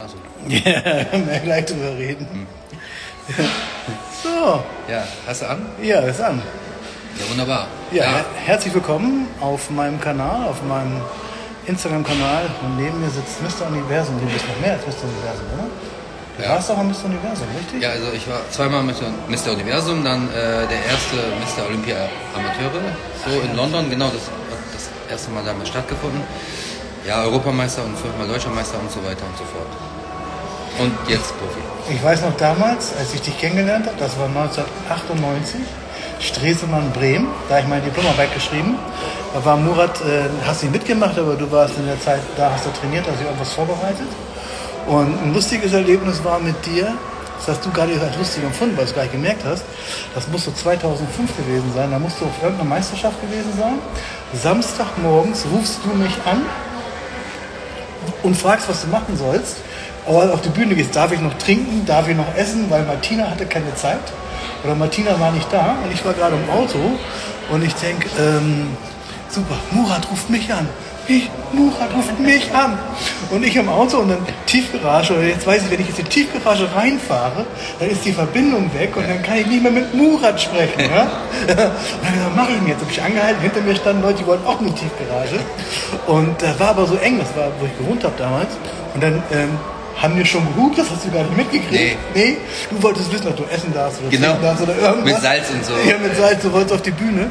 Also, Ja, können wir gleich drüber reden. So, ja, hast du an? ja, ist an. Ja, wunderbar. Ja, her herzlich willkommen auf meinem Kanal, auf meinem Instagram-Kanal. Und neben mir sitzt Mr. Universum. Du bist noch mehr als Mr. Universum, oder? Du Ja. warst doch mal Mr. Universum, richtig? Ja, also ich war zweimal mit Mr. Universum, dann äh, der erste Mr. Olympia Amateure, so in London, genau, das hat das erste Mal damals stattgefunden. Ja, Europameister und fünfmal Deutscher Meister und so weiter und so fort. Und jetzt Profi. Ich weiß noch damals, als ich dich kennengelernt habe, das war 1998, Stresemann Bremen, da habe ich meine Diplomarbeit geschrieben. Da war Murat, äh, hast nicht mitgemacht, aber du warst in der Zeit, da hast du trainiert, hast du irgendwas vorbereitet. Und ein lustiges Erlebnis war mit dir, das hast du nicht als lustig empfunden, weil du es gar nicht gemerkt hast. Das muss so 2005 gewesen sein, da musst du auf irgendeiner Meisterschaft gewesen sein. Samstagmorgens rufst du mich an und fragst, was du machen sollst. Aber auf die Bühne gehst, darf ich noch trinken, darf ich noch essen, weil Martina hatte keine Zeit. Oder Martina war nicht da und ich war gerade im Auto und ich denke, ähm, super, Murat ruft mich an. Ich, Murat ruft mich an. Und ich im Auto und dann Tiefgarage, oder jetzt weiß ich, wenn ich jetzt in die Tiefgarage reinfahre, dann ist die Verbindung weg und dann kann ich nicht mehr mit Murat sprechen. Ja? Und dann was mache ich denn jetzt? Hab ich angehalten, hinter mir standen Leute, die wollten auch in die Tiefgarage. Und da war aber so eng, das war, wo ich gewohnt habe damals. Und dann ähm, haben wir schon gehupt, das hast du gar nicht mitgekriegt. Nee. nee. Du wolltest wissen, ob du essen darfst oder Genau. darfst oder irgendwas. Mit Salz und so. Ja, mit Salz, du wolltest auf die Bühne.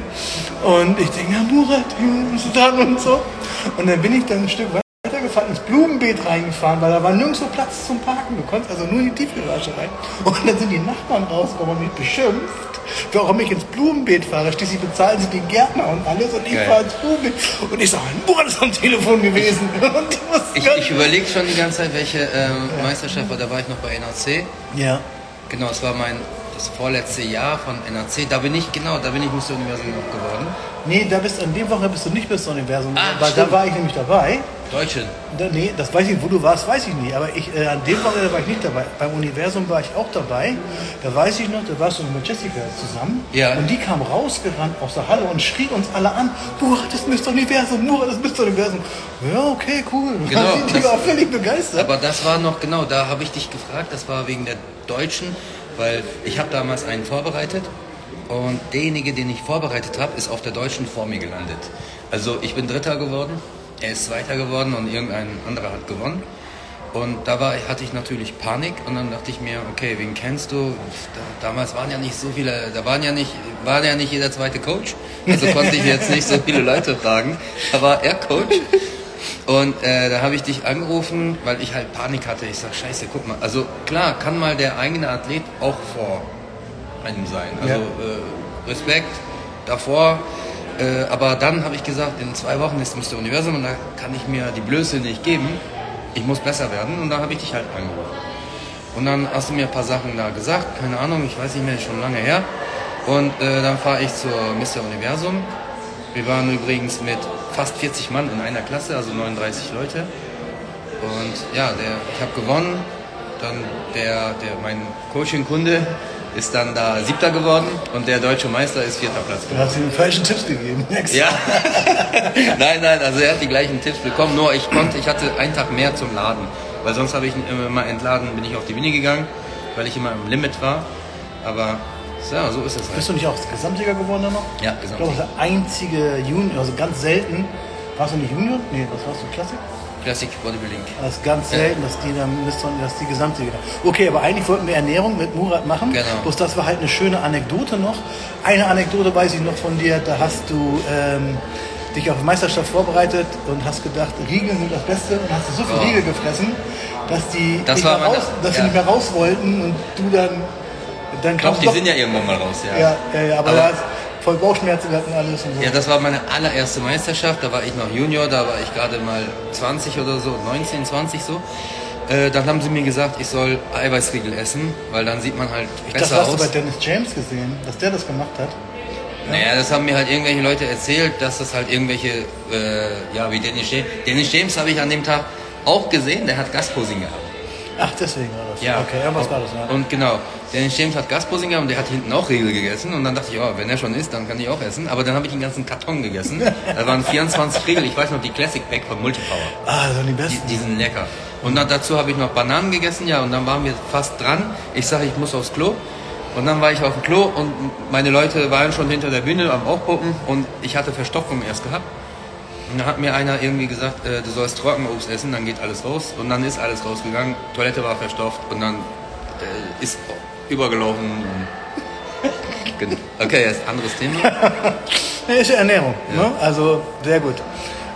Und ich denke, ja, Murat, du bist dran und so. Und dann bin ich dann ein Stück weitergefahren, ins Blumenbeet reingefahren, weil da war nirgendwo Platz zum Parken. Du konntest also nur in die Tiefgarage rein. Und dann sind die Nachbarn rausgekommen und mich beschimpft, warum ich ins Blumenbeet fahre. Schließlich bezahlen sie den Gärtner und alles und ich Geil. fahre ins Blumenbeet. Und ich sage, Murat ist am Telefon gewesen. Ich, ich nicht- überlege schon die ganze Zeit, welche ähm, Meisterschaft war. Da war ich noch bei NAC. Ja. Genau, es war mein das vorletzte Jahr von NAC. Da bin ich, genau, da bin ich Mr. Universum noch geworden. Nee, da bist an dem Woche bist du nicht bis Universum, Ah, weil stimmt. da war ich nämlich dabei. Deutschen. Da, nee, das weiß ich nicht, wo du warst, weiß ich nicht. Aber ich, äh, an dem Wochenende war ich nicht dabei. Beim Universum war ich auch dabei. Da weiß ich noch, da warst du mit Jessica zusammen. Ja. Und die kam rausgerannt aus der Halle und schrie uns alle an: Murat, das ist Mr. Universum, Murat, das ist Mr. Universum. Ja, okay, cool. Genau, die, die das- war völlig begeistert. Aber das war noch, genau, da habe ich dich gefragt, das war wegen der Deutschen, weil ich habe damals einen vorbereitet und derjenige, den ich vorbereitet habe, ist auf der Deutschen vor mir gelandet. Also ich bin Dritter geworden, er ist Zweiter geworden und irgendein anderer hat gewonnen. Und da war, hatte ich natürlich Panik und dann dachte ich mir, okay, wen kennst du? Da, damals waren ja nicht so viele, da waren ja nicht, war ja nicht jeder zweite Coach. Also konnte ich jetzt nicht so viele Leute fragen. Da war er Coach. Und äh, da habe ich dich angerufen, weil ich halt Panik hatte. Ich sag, scheiße, guck mal. Also klar, kann mal der eigene Athlet auch vor einem sein. Also Ja. äh, Respekt davor. Äh, aber dann habe ich gesagt, in zwei Wochen ist Mr. Universum und da kann ich mir die Blöße nicht geben. Ich muss besser werden und da habe ich dich halt angerufen. Und dann hast du mir ein paar Sachen da gesagt, keine Ahnung, ich weiß nicht mehr, schon lange her. Und äh, dann fahre ich zur Mr. Universum. Wir waren übrigens mit fast 40 Mann in einer Klasse, also 39 Leute. Und ja, der, ich habe gewonnen. Dann der, der, mein Coaching-Kunde ist dann da Siebter geworden und der deutsche Meister ist Vierter Platz Du geworden. hast ihm falschen Tipps gegeben. Ja. nein, nein, also er hat die gleichen Tipps bekommen, nur ich konnte, ich hatte einen Tag mehr zum Laden. Weil sonst habe ich immer mal entladen, bin ich auf die Bühne gegangen, weil ich immer im Limit war. Aber ja, so ist es halt. Bist du nicht auch Gesamtsieger geworden dann noch? Ja, Ich glaube, Gesamtsieger. der einzige Junior, also ganz selten. Warst du nicht Junior? Nee, was warst du? Klassik? Classic Bodybuilding. Das ist ganz selten, dass die dann dass die Gesamtsieger. Okay, aber eigentlich wollten wir Ernährung mit Murat machen. Genau. Bloß das war halt eine schöne Anekdote noch. Eine Anekdote weiß ich noch von dir, da hast du ähm, dich auf die Meisterschaft vorbereitet und hast gedacht, Riegel sind das Beste und hast so viel Oh. Riegel gefressen, dass die, Das nicht, mehr raus, dass ja. nicht mehr raus wollten und du dann dann Ich glaube, kamst die doch- sind ja irgendwann mal raus, ja. ja, ja, ja, aber, Aber- da hast voll Bauchschmerzen und alles und so. Ja, das war meine allererste Meisterschaft. Da war ich noch Junior, da war ich gerade mal 20 oder so, 19, 20 so. Äh, dann haben sie mir gesagt, ich soll Eiweißriegel essen, weil dann sieht man halt ich das besser hast du aus. bei Dennis James gesehen, dass der das gemacht hat. Naja, das haben mir halt irgendwelche Leute erzählt, dass das halt irgendwelche, äh, ja, wie Dennis James. Dennis James habe ich an dem Tag auch gesehen, der hat Gastposing gehabt. Ach, deswegen war das. Ja. Okay, irgendwas war das, ja. Und genau, Dennis James hat Gastposing gehabt und der hat hinten auch Riegel gegessen. Und dann dachte ich, oh, wenn er schon isst, dann kann ich auch essen. Aber dann habe ich den ganzen Karton gegessen. Da waren 24 Riegel. Ich weiß noch, die Classic Pack von Multipower. Ah, das waren die Die, besten. die sind lecker. Und dann, dazu habe ich noch Bananen gegessen, ja, und dann waren wir fast dran. Ich sage, ich muss aufs Klo. Und dann war ich auf dem Klo und meine Leute waren schon hinter der Bühne am Aufgucken und ich hatte Verstopfung erst gehabt. Und dann hat mir einer irgendwie gesagt, äh, du sollst Trockenobst essen, dann geht alles raus. Und dann ist alles rausgegangen, Toilette war verstopft und dann äh, ist übergelaufen. Genau. okay, jetzt anderes Thema. Nee, ist ja Ernährung. Ja. Ne? Also sehr gut.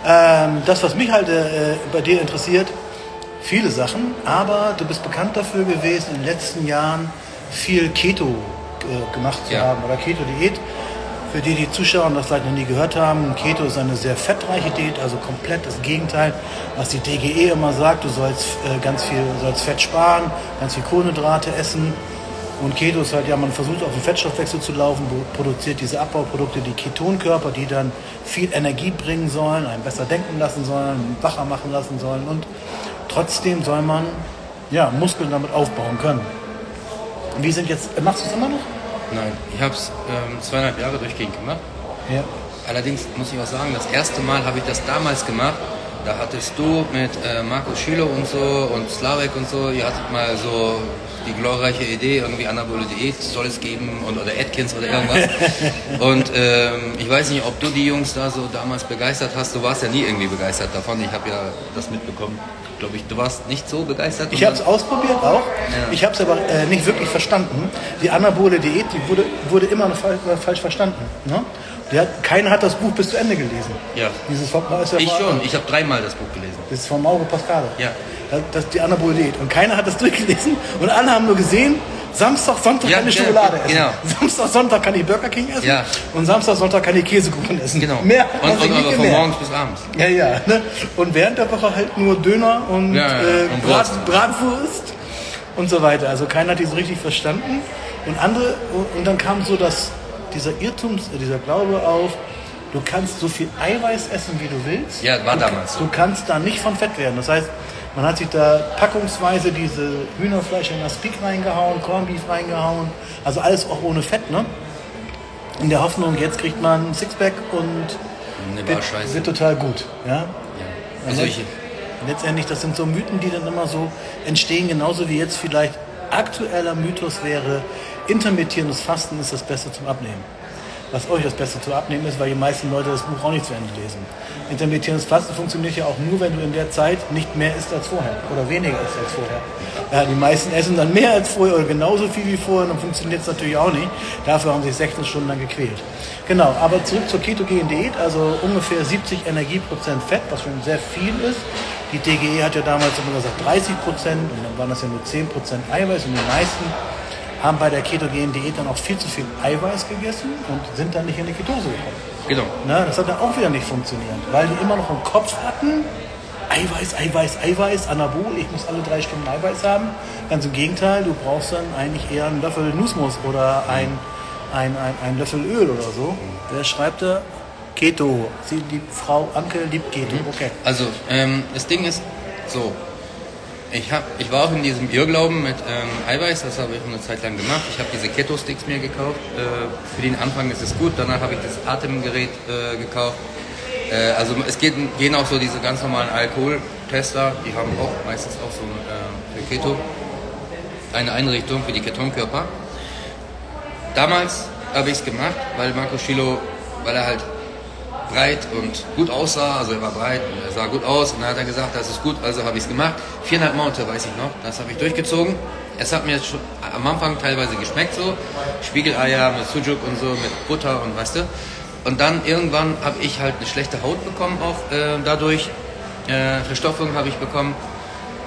Ähm, das, was mich halt äh, bei dir interessiert, viele Sachen, aber du bist bekannt dafür gewesen, in den letzten Jahren viel Keto äh, gemacht zu Ja. haben oder Keto-Diät. Für die, die Zuschauer das vielleicht noch nie gehört haben, Keto ist eine sehr fettreiche Diät, also komplett das Gegenteil, was die DGE immer sagt. Du sollst äh, ganz viel sollst Fett sparen, ganz viel Kohlenhydrate essen. Und Keto ist halt, ja, man versucht auf den Fettstoffwechsel zu laufen, pro- produziert diese Abbauprodukte, die Ketonkörper, die dann viel Energie bringen sollen, einen besser denken lassen sollen, wacher machen lassen sollen. Und trotzdem soll man ja, Muskeln damit aufbauen können. Und wie sind jetzt, machst du es immer noch? Nein, ich habe es ähm, zweieinhalb Jahre durchgehend gemacht. Ja. Allerdings muss ich auch sagen, das erste Mal habe ich das damals gemacht. Da hattest du mit äh, Markus Schüler und so und Slavek und so, ihr hattet mal so die glorreiche Idee, irgendwie anabole Diät soll es geben und, oder Atkins oder irgendwas. und ähm, ich weiß nicht, ob du die Jungs da so damals begeistert hast. Du warst ja nie irgendwie begeistert davon. Ich habe ja das mitbekommen. Glaube ich, du warst nicht so begeistert. Ich habe es ausprobiert auch. Ja. Ich habe es aber äh, nicht wirklich verstanden. Die anabole Diät, die wurde, wurde immer fal äh, falsch verstanden. Ne? Hat, keiner hat das Buch bis zu Ende gelesen. Ja. Dieses Ich schon. Ich habe dreimal das Buch gelesen. Das ist von Mauro Pascale. Ja. Das, das ist die anabole Diät. Und keiner hat das durchgelesen. Und alle haben nur gesehen, Samstag, Sonntag Ja, kann ich Schokolade essen. genau. Samstag, Sonntag kann ich Burger King essen. Ja. Und Samstag, Sonntag kann ich Käsekuchen essen. Genau. Mehr und, und nicht aber von morgens bis abends. Ja, ja. Ne? Und während der Woche halt nur Döner und, Ja, äh, und Brat, Wurst. Bratwurst und so weiter. Also keiner hat die so richtig verstanden. Und andere, und dann kam so das, dieser Irrtum, dieser Glaube auf, du kannst so viel Eiweiß essen, wie du willst. Ja, war du, damals so. Du kannst da nicht von fett werden. Das heißt, man hat sich da packungsweise diese Hühnerfleisch in das Speak reingehauen, Cornbeef reingehauen. Also alles auch ohne Fett, ne? In der Hoffnung, jetzt kriegt man ein Sixpack und wird, wird total gut. Ja? Ja. Also ich, Letztendlich, das sind so Mythen, die dann immer so entstehen, genauso wie jetzt vielleicht aktueller Mythos wäre, intermittierendes Fasten ist das Beste zum Abnehmen. Was euch das Beste zum Abnehmen ist, weil die meisten Leute das Buch auch nicht zu Ende lesen. Intermittierendes Fasten funktioniert ja auch nur, wenn du in der Zeit nicht mehr isst als vorher oder weniger isst als vorher. Ja, die meisten essen dann mehr als vorher oder genauso viel wie vorher, dann funktioniert es natürlich auch nicht. Dafür haben sie sich 16 Stunden lang gequält. Genau, aber zurück zur ketogenen Diät, also ungefähr 70 Energieprozent Fett, was schon sehr viel ist. Die DGE hat ja damals immer gesagt 30 Prozent und dann waren das ja nur 10 Prozent Eiweiß und die meisten haben bei der ketogenen Diät dann auch viel zu viel Eiweiß gegessen und sind dann nicht in die Ketose gekommen. genau. Na, das hat dann auch wieder nicht funktioniert, weil die immer noch im Kopf hatten, Eiweiß, Eiweiß, Eiweiß, Anabol, ich muss alle drei Stunden Eiweiß haben. Ganz im Gegenteil, du brauchst dann eigentlich eher einen Löffel Nussmus oder ein, ein, ein, ein Löffel Öl oder so. Wer schreibt da? Keto. Sie, die Frau Anke liebt Keto. Okay. Also, ähm, das Ding ist so. Ich, hab, ich war auch in diesem Irrglauben mit ähm, Eiweiß, das habe ich eine Zeit lang gemacht. Ich habe diese Keto-Sticks mir gekauft. Äh, für den Anfang ist es gut, danach habe ich das Atemgerät äh, gekauft. Äh, also es geht, gehen auch so diese ganz normalen Alkoholtester, die haben auch meistens auch so äh, für Keto eine Einrichtung für die Ketonkörper. Damals habe ich es gemacht, weil Marco Schilo, weil er halt breit und gut aussah, also er war breit und er sah gut aus und dann hat er gesagt, das ist gut, also habe ich es gemacht. Viereinhalb Monate weiß ich noch, das habe ich durchgezogen. Es hat mir schon am Anfang teilweise geschmeckt so, Spiegeleier mit Sujuk und so, mit Butter und weißt du. Und dann irgendwann habe ich halt eine schlechte Haut bekommen auch äh, dadurch. Äh, Verstopfung habe ich bekommen,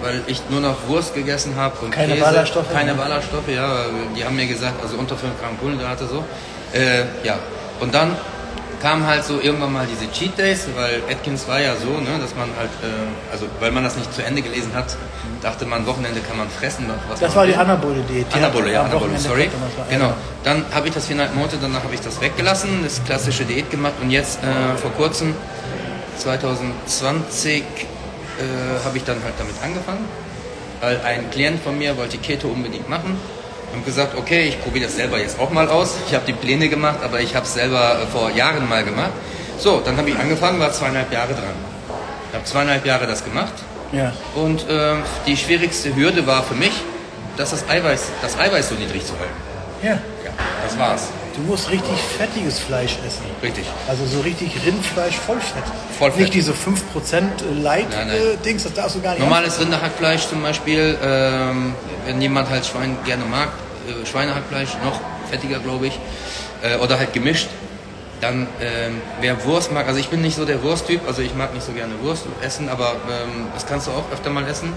weil ich nur noch Wurst gegessen habe und Keine Käse. Ballaststoffe? Keine Ballaststoffe, ja. Die haben mir gesagt, also unter 5 Gramm Kohlenhydrate so. Äh, ja. Und dann kamen halt so irgendwann mal diese Cheat Days, weil Atkins war ja so, ne, dass man halt, äh, also weil man das nicht zu Ende gelesen hat, dachte man, Wochenende kann man fressen. Was Das war die will. Anabole ja, Anabole, Wochenende sorry. Genau. Dann habe ich das viereinhalb Monate, danach habe ich das weggelassen, das klassische Diät gemacht und jetzt äh, vor kurzem, 2020, äh, habe ich dann halt damit angefangen, weil ein Klient von mir wollte Keto unbedingt machen und gesagt, okay, ich probiere das selber jetzt auch mal aus. Ich habe die Pläne gemacht, aber ich habe es selber äh, vor Jahren mal gemacht. So, dann habe ich angefangen, war zweieinhalb Jahre dran. Ich habe zweieinhalb Jahre das gemacht Ja. Und ähm, die schwierigste Hürde war für mich, dass das Eiweiß, das Eiweiß so niedrig zu halten. Ja. Ja, das war's. Du musst richtig fettiges Fleisch essen. Richtig. Also so richtig Rindfleisch, Vollfett. Vollfett. Nicht diese 5% Nein, nein. Light-Dings, das darfst du gar nicht. Normales Rinderhackfleisch zum Beispiel, ähm, wenn jemand halt Schwein gerne mag, äh, Schweinehackfleisch, noch fettiger glaube ich, äh, oder halt gemischt, dann ähm, wer Wurst mag, also ich bin nicht so der Wursttyp, also ich mag nicht so gerne Wurst essen, aber ähm, das kannst du auch öfter mal essen.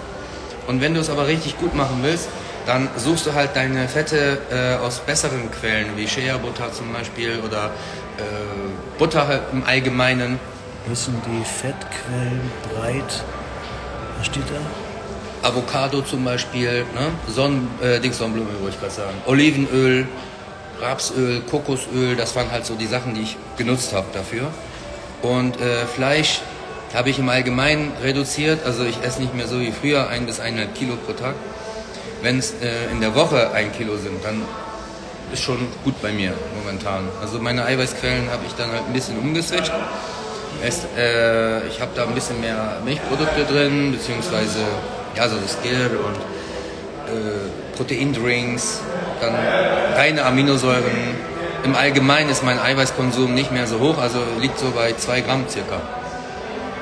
Und wenn du es aber richtig gut machen willst, dann suchst du halt deine Fette äh, aus besseren Quellen, wie Shea-Butter zum Beispiel oder äh, Butter halt im Allgemeinen. Müssen die Fettquellen breit. Was steht da? Avocado zum Beispiel, ne? Sonnen, äh, Dings Sonnenblume wollte ich gerade sagen. Olivenöl, Rapsöl, Kokosöl, das waren halt so die Sachen, die ich genutzt habe dafür. Und äh, Fleisch habe ich im Allgemeinen reduziert, also ich esse nicht mehr so wie früher, ein bis eineinhalb Kilo pro Tag. Wenn es äh, in der Woche ein Kilo sind, dann ist schon gut bei mir momentan. Also meine Eiweißquellen habe ich dann halt ein bisschen umgeswitcht. Es, äh, ich habe da ein bisschen mehr Milchprodukte drin, beziehungsweise ja, so Skill und äh, Proteindrinks, dann reine Aminosäuren. Im Allgemeinen ist mein Eiweißkonsum nicht mehr so hoch, also liegt so bei 2 Gramm circa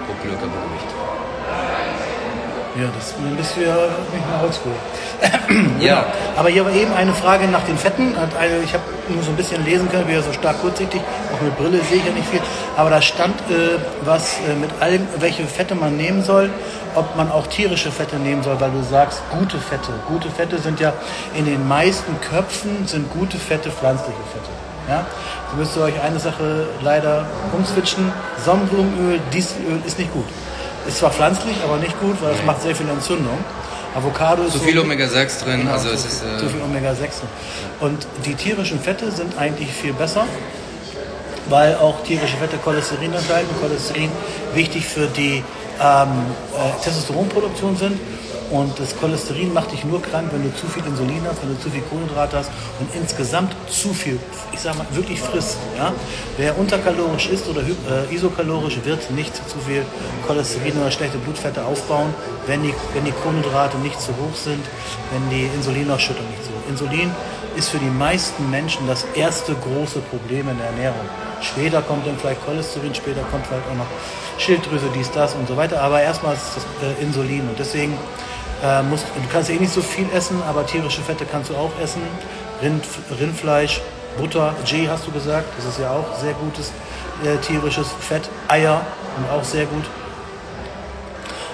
pro Kilo Körpergewicht. Ja, das dann bist du ja nicht mehr oldschool. Ja, Aber hier war eben eine Frage nach den Fetten. Eine- Ich habe nur so ein bisschen lesen können, wir so stark kurzsichtig, auch mit Brille sehe ich ja nicht viel. Aber da stand äh, was äh, mit allem, welche Fette man nehmen soll, ob man auch tierische Fette nehmen soll, weil du sagst, gute Fette. Gute Fette sind ja in den meisten Köpfen sind gute Fette pflanzliche Fette. Ja? Da müsst ihr euch eine Sache leider umswitchen. Sonnenblumenöl, Dieselöl ist nicht gut. Ist zwar pflanzlich, aber nicht gut, weil es macht sehr viel Entzündung. Avocado ist zu so- viel Omega-6 drin, Genau, also zu, es ist... viel, Äh, zu viel Omega-6. Und die tierischen Fette sind eigentlich viel besser, weil auch tierische Fette Cholesterin enthalten. Cholesterin wichtig für die ähm, äh, Testosteronproduktion sind. Und das Cholesterin macht dich nur krank, wenn du zu viel Insulin hast, wenn du zu viel Kohlenhydrat hast und insgesamt zu viel, ich sag mal, wirklich frisst. Ja? Wer unterkalorisch ist oder äh, isokalorisch, wird nicht zu viel Cholesterin oder schlechte Blutfette aufbauen, wenn die, wenn die Kohlenhydrate nicht zu hoch sind, wenn die Insulinausschüttung nicht so hoch Insulin ist für die meisten Menschen das erste große Problem in der Ernährung. Später kommt dann vielleicht Cholesterin, später kommt vielleicht auch noch Schilddrüse, dies, das und so weiter. Aber erstmal ist das äh, Insulin. Und deswegen äh, musst, du kannst eh nicht so viel essen, aber tierische Fette kannst du auch essen. Rind, Rindfleisch, Butter, G hast du gesagt, das ist ja auch sehr gutes äh, tierisches Fett. Eier sind auch sehr gut.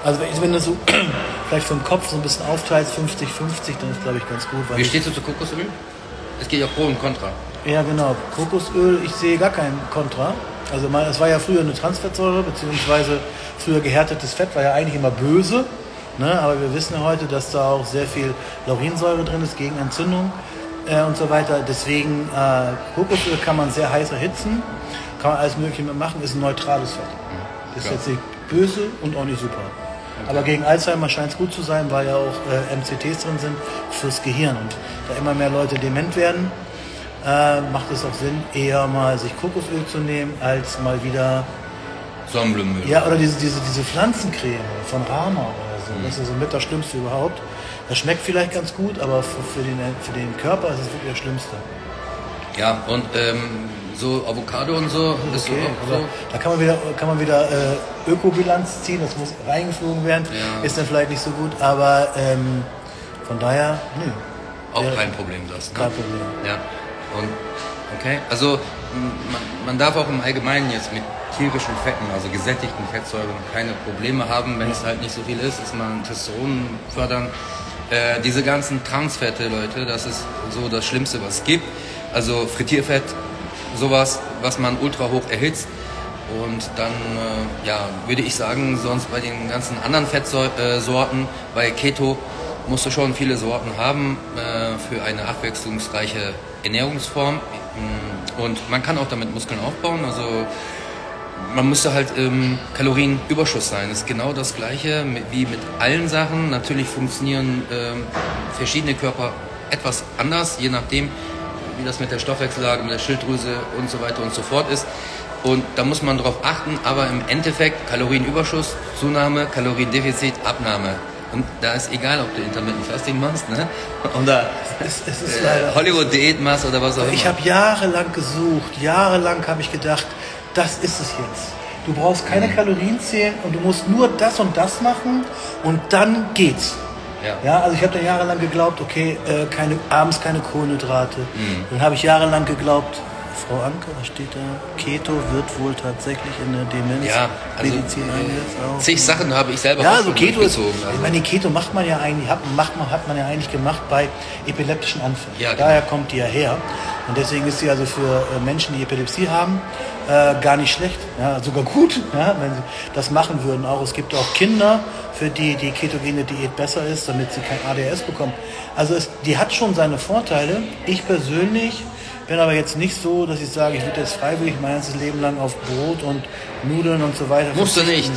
Also wenn- du so vielleicht vom Kopf so ein bisschen aufteilst, 50-50, dann ist glaube ich ganz gut. Wie stehst du zu Kokosöl? Es geht ja Pro und Contra. ja, genau. Kokosöl, ich sehe gar kein Kontra. Also es war ja früher eine Transfettsäure, beziehungsweise früher gehärtetes Fett war ja eigentlich immer böse. Ne? Aber wir wissen ja heute, dass da auch sehr viel Laurinsäure drin ist gegen Entzündung äh, und so weiter. Deswegen äh, Kokosöl kann man sehr heiß erhitzen, kann man alles Mögliche mitmachen, ist ein neutrales Fett. Ist jetzt nicht böse und auch nicht super. Aber gegen Alzheimer scheint es gut zu sein, weil ja auch äh, MCTs drin sind fürs Gehirn. Und da immer mehr Leute dement werden, äh, macht es auch Sinn, eher mal sich Kokosöl zu nehmen, als mal wieder, Sonnenblumenöl. ja, oder diese, diese, diese Pflanzencreme von Rama oder so. Das ist so mit das Schlimmste überhaupt. Das schmeckt vielleicht ganz gut, aber für, den, für den Körper ist es wirklich das Schlimmste. Ja, und ähm, so Avocado und so ist Okay, so, so. da kann man wieder, kann man wieder äh, Ökobilanz ziehen, das muss reingeflogen werden, Ja. ist dann vielleicht nicht so gut, aber ähm, von daher, nö, Auch Ja. kein Problem das. Ne? kein Problem. Ja. Und okay, also man, man darf auch im Allgemeinen jetzt mit tierischen Fetten, also gesättigten Fettsäuren, keine Probleme haben, wenn es halt nicht so viel ist, ist man Testosteron fördern. Äh, diese ganzen Transfette, Leute, das ist so das Schlimmste, was es gibt. Also Frittierfett, sowas, was man ultra hoch erhitzt. Und dann, äh, ja, würde ich sagen, sonst bei den ganzen anderen Fettsorten, bei Keto, musst du schon viele Sorten haben äh, für eine abwechslungsreiche Ernährungsform. Und man kann auch damit Muskeln aufbauen. Also man müsste halt im Kalorienüberschuss sein. Das ist genau das Gleiche wie mit allen Sachen. Natürlich funktionieren ähm, verschiedene Körper etwas anders, je nachdem, wie das mit der Stoffwechsellage, mit der Schilddrüse und so weiter und so fort ist. Und da muss man drauf achten, aber im Endeffekt Kalorienüberschuss, Zunahme, Kaloriendefizit, Abnahme. Und da ist egal, ob du Intermittent Fasting machst, ne? Oder Es, äh. Hollywood-Diät machst oder was auch immer. Ich habe jahrelang gesucht, jahrelang habe ich gedacht, das ist es jetzt. Du brauchst keine Mhm. Kalorien zählen und du musst nur das und das machen und dann geht's. Ja. Ja, also ich habe dann jahrelang geglaubt, okay, äh, keine, abends keine Kohlenhydrate. Mhm. Dann habe ich jahrelang geglaubt, Frau Anke, was steht da? Keto wird wohl tatsächlich in der Ja, also, Demenzmedizin eingesetzt. auch. Zig Sachen habe ich selber Ja, auch also Keto ist, durchgezogen. ich Also. meine, Keto macht man ja eigentlich, hat, macht man, hat man ja eigentlich gemacht bei epileptischen Anfällen. Ja, genau. Daher kommt die ja her. Und deswegen ist sie also für äh, Menschen, die Epilepsie haben, äh, gar nicht schlecht. Ja, sogar gut, ja, wenn sie das machen würden. Auch es gibt auch Kinder, für die die ketogene Diät besser ist, damit sie kein ADS bekommen. Also es, die hat schon seine Vorteile. Ich persönlich bin aber jetzt nicht so, dass ich sage, ich würde jetzt freiwillig mein ganzes Leben lang auf Brot und Nudeln und so weiter Musst du nicht.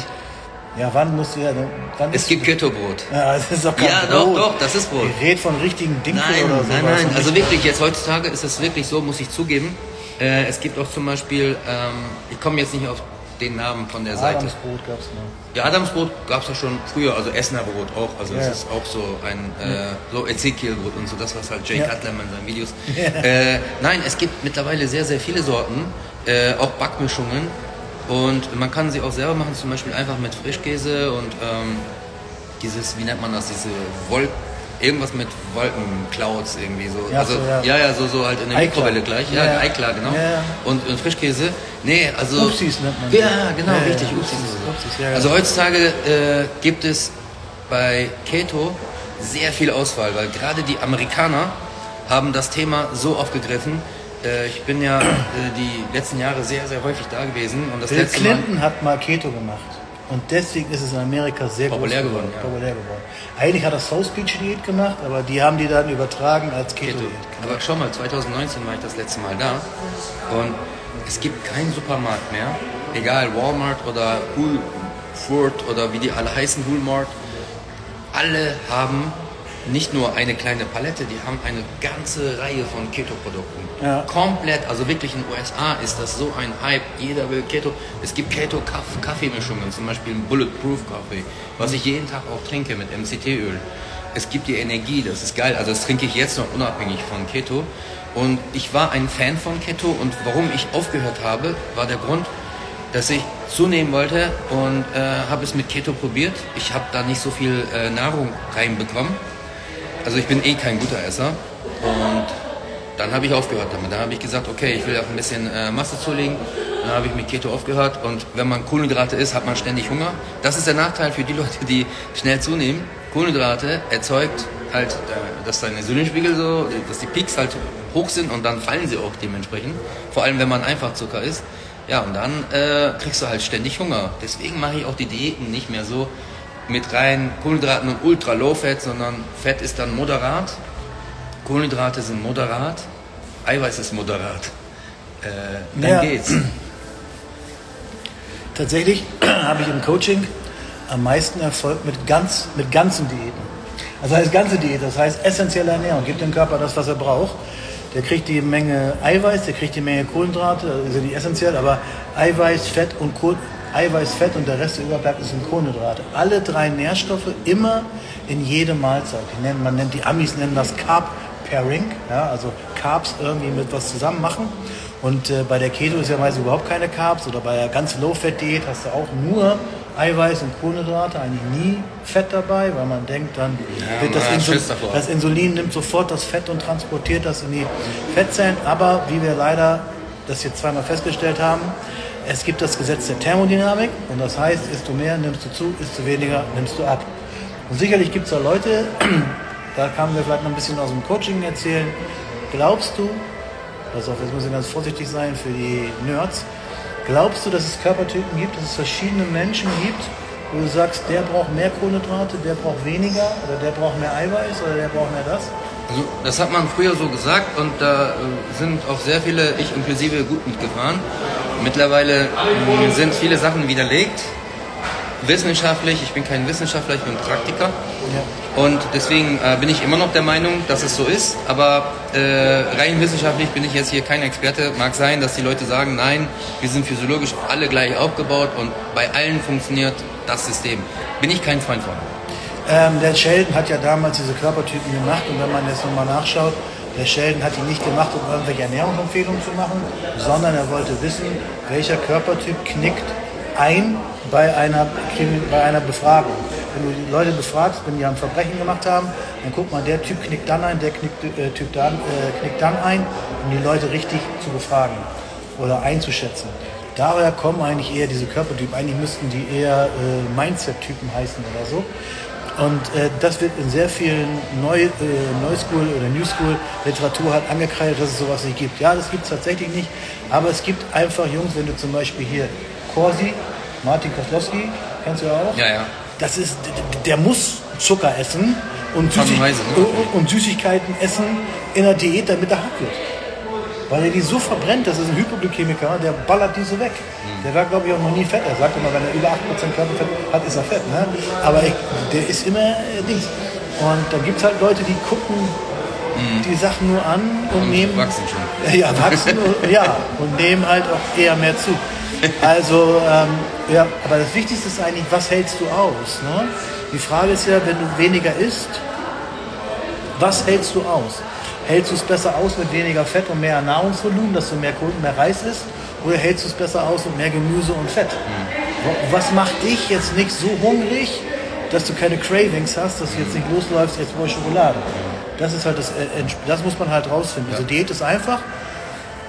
Ja, wann musst du ja? Wann Es gibt Keto-Brot. Ja, das ist doch kein Ja, Brot. doch, doch, das ist Brot. Ich rede von richtigen Dinkel Nein, oder so. nein, nein. Also wirklich, jetzt heutzutage ist es wirklich so, muss ich zugeben. Äh, es gibt auch zum Beispiel, ähm, ich komme jetzt nicht auf den Namen von der Seite. Adamsbrot gab es noch. Ja, Adamsbrot gab es ja schon früher, also Essener Brot auch. Also Ja. es ist auch so ein äh, so Ezekiel-Brot und so, das was halt Jay Ja. Cutler in seinen Videos. Äh, nein, es gibt mittlerweile sehr, sehr viele Sorten, äh, auch Backmischungen. Und man kann sie auch selber machen, zum Beispiel einfach mit Frischkäse und ähm, dieses, wie nennt man das, diese Wolken, irgendwas mit Wolkenclouds irgendwie so. Ja, also, so, ja. ja, ja, so, so halt in der Eiklar. Mikrowelle gleich. Ja, Ja. Eiklar, genau. Und, und Frischkäse. Nee, also. Upsis nennt man. Ja, genau, richtig, Upsis. Upsis, Upsis. Also heutzutage äh, gibt es bei Keto sehr viel Auswahl, weil gerade die Amerikaner haben das Thema so aufgegriffen. Äh, ich bin ja äh, die letzten Jahre sehr, sehr häufig da gewesen und das Bill letzte Mal. Clinton hat mal Keto gemacht. Und deswegen ist es in Amerika sehr Populär geworden, ja. Populär geworden. Eigentlich hat er Soul Speech Diät gemacht, aber die haben die dann übertragen als Keto Keto. Diät. Aber schau mal, 2019 war ich das letzte Mal da und es gibt keinen Supermarkt mehr, egal Walmart oder Woolworth oder wie die alle heißen, Woolmart, alle haben nicht nur eine kleine Palette, die haben eine ganze Reihe von Keto-Produkten. Ja. Komplett, also wirklich in den USA ist das so ein Hype. Jeder will Keto. Es gibt Keto-Kaffeemischungen, zum Beispiel Bulletproof Kaffee, was ich jeden Tag auch trinke mit MCT-Öl. Es gibt die Energie, das ist geil. Also das trinke ich jetzt noch unabhängig von Keto. Und ich war ein Fan von Keto und warum ich aufgehört habe, war der Grund, dass ich zunehmen wollte und äh, habe es mit Keto probiert. Ich habe da nicht so viel äh, Nahrung reinbekommen. Also ich bin eh kein guter Esser und dann habe ich aufgehört damit. Dann habe ich gesagt, okay, ich will auch ein bisschen äh, Masse zulegen. Dann habe ich mit Keto aufgehört und wenn man Kohlenhydrate isst, hat man ständig Hunger. Das ist der Nachteil für die Leute, die schnell zunehmen. Kohlenhydrate erzeugt halt, äh, dass deine Insulinspiegel so, dass die Peaks halt hoch sind und dann fallen sie auch dementsprechend. Vor allem, wenn man Einfachzucker isst. Ja, und dann äh, kriegst du halt ständig Hunger. Deswegen mache ich auch die Diäten nicht mehr so mit rein Kohlenhydraten und ultra low fat, sondern Fett ist dann moderat, Kohlenhydrate sind moderat, Eiweiß ist moderat. Äh, dann Ja. geht's. Tatsächlich habe ich im Coaching am meisten Erfolg mit, ganz, mit ganzen Diäten. Das heißt ganze Diät, das heißt essentielle Ernährung. Gibt dem Körper das, was er braucht. Der kriegt die Menge Eiweiß, der kriegt die Menge Kohlenhydrate, ja nicht essentiell, aber Eiweiß, Fett und Kohl, Eiweiß, Fett und der Rest, der überbleibt, ist sind Kohlenhydrate. Alle drei Nährstoffe immer in jede Mahlzeit. Die nennen, man nennt, die Amis nennen das Carb Pairing, ja, also Carbs irgendwie mit was zusammen machen. Und äh, bei der Keto ist ja meist überhaupt keine Carbs oder bei der ganz Low-Fat-Diät hast du auch nur Eiweiß und Kohlenhydrate, eigentlich nie Fett dabei, weil man denkt, dann Ja, wird das, Insul das Insulin nimmt sofort das Fett und transportiert das in die Fettzellen. Aber wie wir leider das jetzt zweimal festgestellt haben, es gibt das Gesetz der Thermodynamik und das heißt, du mehr, nimmst du zu, du weniger, nimmst du ab. Und sicherlich gibt es da Leute, da kamen wir vielleicht noch ein bisschen aus dem Coaching erzählen. Glaubst du, pass auf, jetzt muss ich ganz vorsichtig sein für die Nerds, glaubst du, dass es Körpertypen gibt, dass es verschiedene Menschen gibt, wo du sagst, der braucht mehr Kohlenhydrate, der braucht weniger oder der braucht mehr Eiweiß oder der braucht mehr das? Also, das hat man früher so gesagt und da äh, sind auch sehr viele, ich inklusive, gut mitgefahren. Mittlerweile äh, sind viele Sachen widerlegt, wissenschaftlich, ich bin kein Wissenschaftler, ich bin Praktiker. Ja. Und deswegen äh, bin ich immer noch der Meinung, dass es so ist. Aber äh, rein wissenschaftlich bin ich jetzt hier kein Experte. Mag sein, dass die Leute sagen, nein, wir sind physiologisch alle gleich aufgebaut und bei allen funktioniert das System. Bin ich kein Freund von. Ähm, der Sheldon hat ja damals diese Körpertypen gemacht und wenn man jetzt nochmal nachschaut, der Sheldon hat die nicht gemacht, um irgendwelche Ernährungsempfehlungen zu machen, sondern er wollte wissen, welcher Körpertyp knickt ein bei einer, bei einer Befragung. Wenn du die Leute befragst, wenn die ein Verbrechen gemacht haben, dann guck mal, der Typ knickt dann ein, der knickt, äh, typ dann, äh, knickt dann ein, um die Leute richtig zu befragen oder einzuschätzen. Daher kommen eigentlich eher diese Körpertypen. Eigentlich müssten die eher äh, Mindset-Typen heißen oder so. Und äh, das wird in sehr vielen Neu, äh, Neuschool oder New School Literatur halt angekreidet, dass es sowas nicht gibt. Ja, das gibt es tatsächlich nicht. Aber es gibt einfach Jungs, wenn du zum Beispiel hier Corsi, Martin Koslowski, kennst du ja auch? Ja, ja. Das ist, der muss Zucker essen und, Süßig ne? und Süßigkeiten essen in der Diät, damit er hart wird. Weil er die so verbrennt, das ist ein Hypoglykämiker, der ballert die so weg. Der war, glaube ich, auch noch nie fett. Er sagt immer, wenn er über 8% Körperfett hat, ist er fett. Ne? Aber ich, der ist immer äh, Dings. Und da gibt es halt Leute, die gucken mhm. die Sachen nur an und, und nehmen. Wachsen schon. Ja, wachsen und, ja, und nehmen halt auch eher mehr zu. Also, ähm, ja, aber das Wichtigste ist eigentlich, was hältst du aus? Ne? Die Frage ist ja, wenn du weniger isst, was hältst du aus? Hältst du es besser aus mit weniger Fett und mehr Nahrungsvolumen, dass du mehr, mehr Reis isst? Oder hältst du es besser aus mit mehr Gemüse und Fett? Mhm. Was macht dich jetzt nicht so hungrig, dass du keine Cravings hast, dass du jetzt nicht losläufst, jetzt brauche ich Schokolade? Das ist halt das, äh, das muss man halt rausfinden. Ja. Also Diät ist einfach,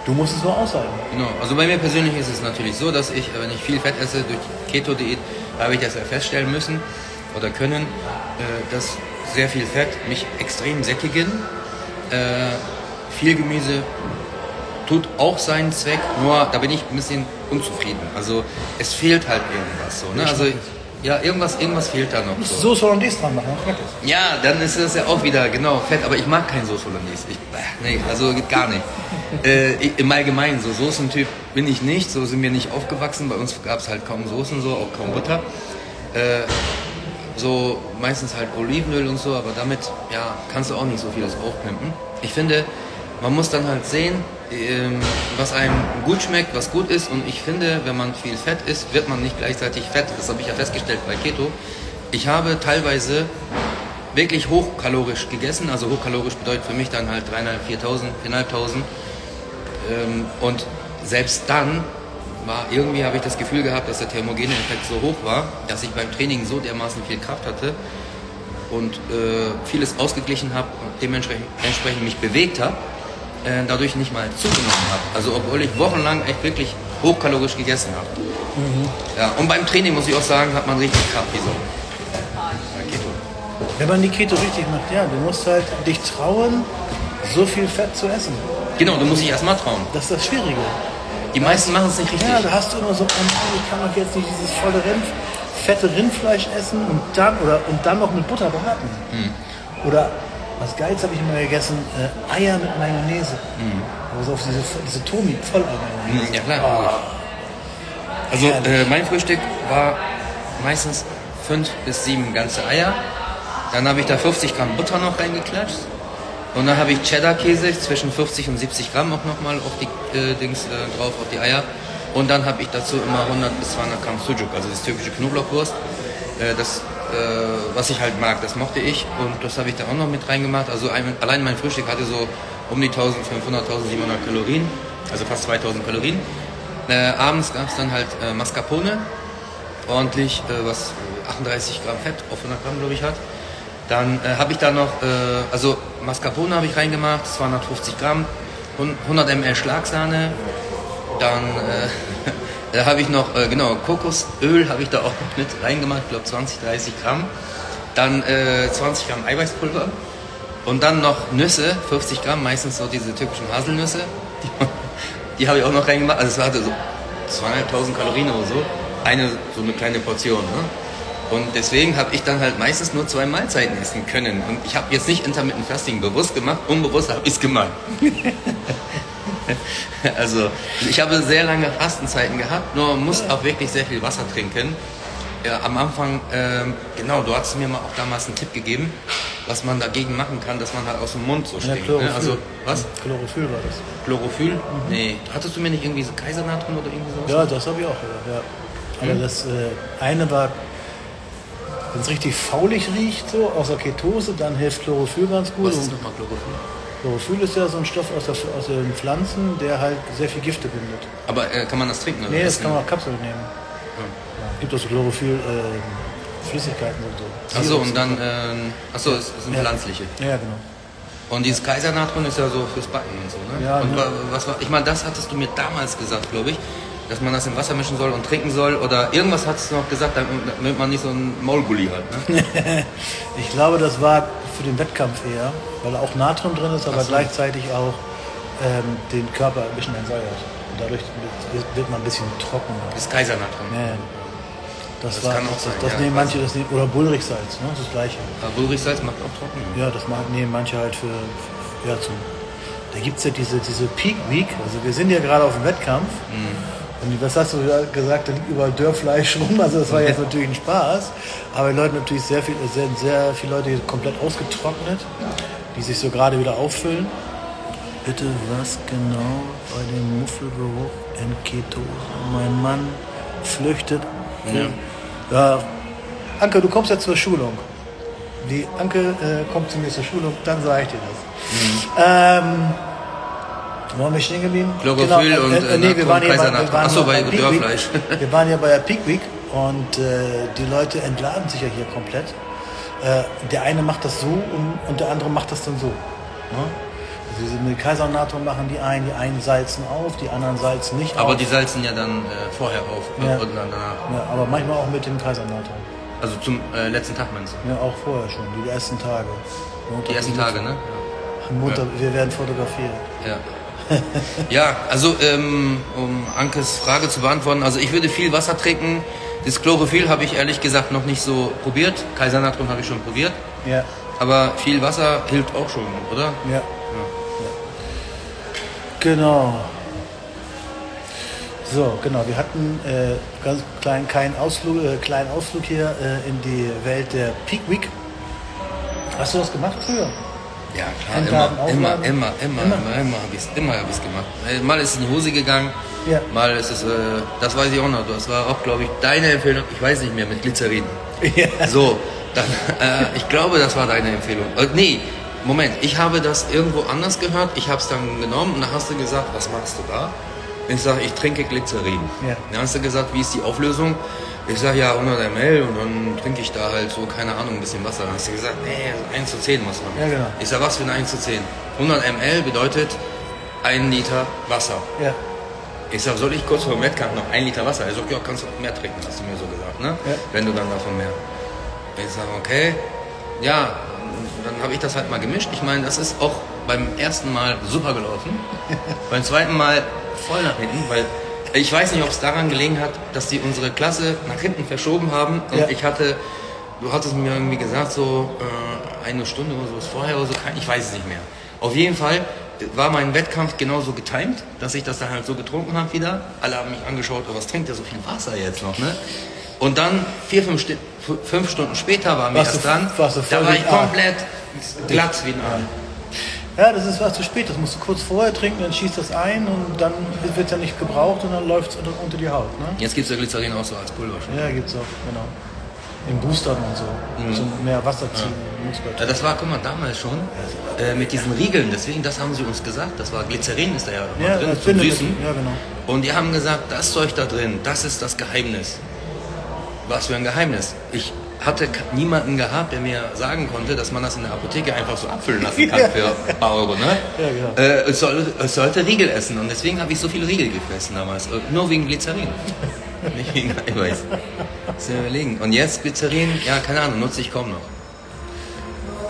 du musst es nur aushalten. Genau, also bei mir persönlich ist es natürlich so, dass ich, wenn ich viel Fett esse durch Keto-Diät, habe ich das ja feststellen müssen oder können, äh, dass sehr viel Fett mich extrem sättigen äh, viel Gemüse tut auch seinen Zweck, nur da bin ich ein bisschen unzufrieden. Also es fehlt halt irgendwas so. Ne? Also ja, irgendwas, irgendwas fehlt da noch. So. Soße Hollandaise dran machen, Ja, dann ist das ja auch wieder genau fett, aber ich mag kein Soße Hollandaise. Ich, nee, also geht gar nicht. äh, Im Allgemeinen, so Soßentyp bin ich nicht, so sind wir nicht aufgewachsen. Bei uns gab es halt kaum Soßen, so auch kaum Butter. Äh, so meistens halt Olivenöl und so, aber damit ja, kannst du auch nicht so vieles aufpimpen. Ich finde, man muss dann halt sehen, ähm, was einem gut schmeckt, was gut ist und ich finde, wenn man viel Fett isst, wird man nicht gleichzeitig fett. Das habe ich ja festgestellt bei Keto. Ich habe teilweise wirklich hochkalorisch gegessen, also hochkalorisch bedeutet für mich dann halt 3.500, 4.000, 4.500 ähm, und selbst dann war, irgendwie habe ich das Gefühl gehabt, dass der thermogene Effekt so hoch war, dass ich beim Training so dermaßen viel Kraft hatte und äh, vieles ausgeglichen habe und dementsprechend mich bewegt habe, äh, dadurch nicht mal zugenommen habe. Also obwohl ich wochenlang echt wirklich hochkalorisch gegessen habe. Mhm. Ja, und beim Training muss ich auch sagen, hat man richtig Kraft wie so. Keto. Wenn man die Keto richtig macht, ja, du musst halt dich trauen, so viel Fett zu essen. Genau, du musst dich erstmal trauen. Das ist das Schwierige. Die meisten machen es nicht richtig. Ja, da hast du immer so, oh, ich kann doch jetzt nicht dieses volle Rind, fette Rindfleisch essen und dann, oder, und dann noch mit Butter braten. Mhm. Oder was Geiles habe ich immer gegessen, äh, Eier mit Mayonnaise. Mhm. Also auf diese, diese Tomi Vollei-Mayonnaise. Mhm, ja klar. Oh. Also äh, mein Frühstück war meistens fünf bis sieben ganze Eier. Dann habe ich da 50 Gramm Butter noch reingeklatscht. Und dann habe ich Cheddar-Käse zwischen 50 und 70 Gramm auch nochmal auf die äh, Dings äh, drauf, auf die Eier. Und dann habe ich dazu immer 100 bis 200 Gramm Sujuk, also das türkische Knoblauchwurst. Äh, das, äh, was ich halt mag, das mochte ich und das habe ich da auch noch mit reingemacht. Also ein, allein mein Frühstück hatte so um die 1500, 1700 Kalorien, also fast 2000 Kalorien. Äh, abends gab es dann halt äh, Mascarpone, ordentlich, was 38 Gramm Fett auf 100 Gramm, glaube ich, hat. Dann äh, habe ich da noch, äh, also Mascarpone habe ich reingemacht, 250 Gramm, 100 ml Schlagsahne. Dann äh, da habe ich noch, äh, genau, Kokosöl habe ich da auch mit reingemacht, ich glaube 20, 30 Gramm. Dann 20 äh, Gramm Eiweißpulver. Und dann noch Nüsse, 50 Gramm, meistens so diese typischen Haselnüsse. Die, die habe ich auch noch reingemacht. Also es hatte so 200.000 Kalorien oder so. Eine, so eine kleine Portion. Ne? Und deswegen habe ich dann halt meistens nur zwei Mahlzeiten essen können. Und ich habe jetzt nicht Intermittent Fasting bewusst gemacht, unbewusst habe ich es gemacht. also ich habe sehr lange Fastenzeiten gehabt, nur man muss auch wirklich sehr viel Wasser trinken. Ja, am Anfang, ähm, genau, du hast mir mal auch damals einen Tipp gegeben, was man dagegen machen kann, dass man halt aus dem Mund so Ja, stinkt. Chlorophyll. ne? Also, was? Chlorophyll war das. Chlorophyll? Nee. Hattest du mir nicht irgendwie so Kaisernatron oder irgendwie sowas? Ja, das habe ich auch gehört, ja. Aber Hm? das äh, eine war, wenn es richtig faulig riecht, so außer Ketose, dann hilft Chlorophyll ganz gut. Was ist nochmal Chlorophyll? Chlorophyll ist ja so ein Stoff aus, der, aus den Pflanzen, der halt sehr viel Gifte bindet. Aber äh, kann man das trinken? Oder Nee, das kann man auch Kapseln nehmen. Ja. Gibt auch so Chlorophyll äh, Flüssigkeiten und so. Achso, und dann, ähm, achso, es sind Ja. pflanzliche. Ja, genau. Und dieses Kaisernatron ist ja so fürs Backen und so, ne? Ja, und ne. wa- was war, ich meine, das hattest du mir damals gesagt, glaube ich, dass man das im Wasser mischen soll und trinken soll oder irgendwas hattest du noch gesagt, damit man nicht so einen Maulgulli hat, ne? Ich glaube, das war für den Wettkampf eher, weil da auch Natrium drin ist, aber so. gleichzeitig auch ähm, den Körper ein bisschen entsäuert. Und dadurch wird, man ein bisschen trockener. Das Kaisernatron. Ja, das, Das war, kann auch das, sein, das ja. nehmen manche, das nehmen, oder Bullrichsalz, ne? das gleiche. Aber Bullrichsalz macht auch trocken. Ja, das nehmen manche halt für, für ja, zum, da gibt es ja diese, diese Peak Week, also wir sind ja gerade auf dem Wettkampf. Und was hast du ja gesagt, da liegt überall Dörrfleisch rum, also das war jetzt natürlich ein Spaß. Aber die Leute natürlich sehr viel, sehr, sehr viele Leute komplett ausgetrocknet, die sich so gerade wieder auffüllen. Bitte, was genau bei dem Muffelgeruch in Ketose? Mein Mann flüchtet. Ja. Anke, du kommst ja zur Schulung. Die Anke äh, kommt zu mir zur Schulung, dann sage ich dir das. Ähm, wo waren wir stehen geblieben? Chlorophyll und, äh, nee, wir waren bei, wir waren Ach so, hier bei Peak Dörrfleisch. Wir waren ja bei der Peak Week und äh, die Leute entladen sich ja hier komplett. Äh, der eine macht das so und, und der andere macht das dann so. Ne? Also diese mit Kaisernatrium machen die einen, die einen salzen auf, die anderen salzen nicht Aber auf. die salzen ja dann äh, vorher auf äh, Ja. und dann danach. ja, aber manchmal auch mit dem Kaisernatrium. Also zum äh, letzten Tag meinst du? Ja, auch vorher schon, die ersten Tage. Montag Die ersten Tage, ne? Montag, wir werden fotografiert. Ja. ja, also ähm, um Ankes Frage zu beantworten, also ich würde viel Wasser trinken. Das Chlorophyll habe ich ehrlich gesagt noch nicht so probiert. Kaisernatron habe ich schon probiert. Ja, Aber viel Wasser hilft auch schon, oder? ja. ja. Genau. So, genau. Wir hatten äh, ganz kleinen, kleinen, Ausflug, äh, kleinen Ausflug hier äh, in die Welt der Peak Week. Hast du das gemacht früher? Ja, klar, Einladen, immer, immer, aufladen? immer, immer, Immer? immer, immer habe ich es immer hab ich's gemacht. Äh, Mal ist es in die Hose gegangen, Ja. mal ist es, äh, das weiß ich auch noch, das war auch, glaube ich, deine Empfehlung, ich weiß nicht mehr, mit Glycerin. Ja. So, dann, äh, ich glaube, das war deine Empfehlung. Äh, nee, Moment, ich habe das irgendwo anders gehört, ich habe es dann genommen und dann hast du gesagt, was machst du da? Ich sage, ich trinke Glycerin. Ja. Dann hast du gesagt, wie ist die Auflösung? Ich sage, ja, 100 ml und dann trinke ich da halt so, keine Ahnung, ein bisschen Wasser. Dann hast du gesagt, nee, 1 zu 10 muss man. Ja, genau. Ich sage, was für ein 1 zu 10? 100 ml bedeutet 1 Liter Wasser. Ja. Ich sag, soll ich kurz vor dem Wettkampf noch ein Liter Wasser? Er sagt, ja, kannst du mehr trinken, hast du mir so gesagt, ne? Ja. Wenn du dann davon mehr. Ich sag, okay, ja, dann habe ich das halt mal gemischt. Ich meine, das ist auch beim ersten Mal super gelaufen. beim zweiten Mal voll nach hinten, weil ich weiß nicht, ob es daran gelegen hat, dass die unsere Klasse nach hinten verschoben haben und Ja. ich hatte, du hattest mir irgendwie gesagt, so äh, eine Stunde oder so ist vorher oder so, ich weiß es nicht mehr. Auf jeden Fall war mein Wettkampf genauso getimt, dass ich das dann halt so getrunken habe wieder. Alle haben mich angeschaut, oh, was trinkt der so viel Wasser jetzt noch, ne? Und dann vier, fünf, f- fünf Stunden später war mir erst du- dran. da war ich komplett glatt wie ein Aal. Ja, das ist was zu spät. Das musst du kurz vorher trinken, dann schießt das ein und dann wird es ja nicht gebraucht und dann läuft es unter, unter die Haut. Ne? Jetzt gibt es ja Glycerin auch so als Pulver schon. Ja, gibt's auch, genau. In Boostern und so. Zum mehr Wasser ziehen. Ja, das war, guck mal, damals schon äh, mit diesen Riegeln. Deswegen, das haben sie uns gesagt. Das war Glycerin ist da ja, Ja, drin zum Süßen. Ja, genau. Und die haben gesagt, das Zeug da drin, das ist das Geheimnis. Was für ein Geheimnis. Ich hatte niemanden gehabt, der mir sagen konnte, dass man das in der Apotheke einfach so abfüllen lassen kann Ja. für ein paar Euro. Ne? Ja, genau. äh, es, soll, es sollte Riegel essen und deswegen habe ich so viele Riegel gefressen damals. Äh, Nur wegen Glycerin. Nicht wegen Eiweiß. Muss mir überlegen. Und jetzt Glycerin, ja, keine Ahnung, nutze ich kaum noch.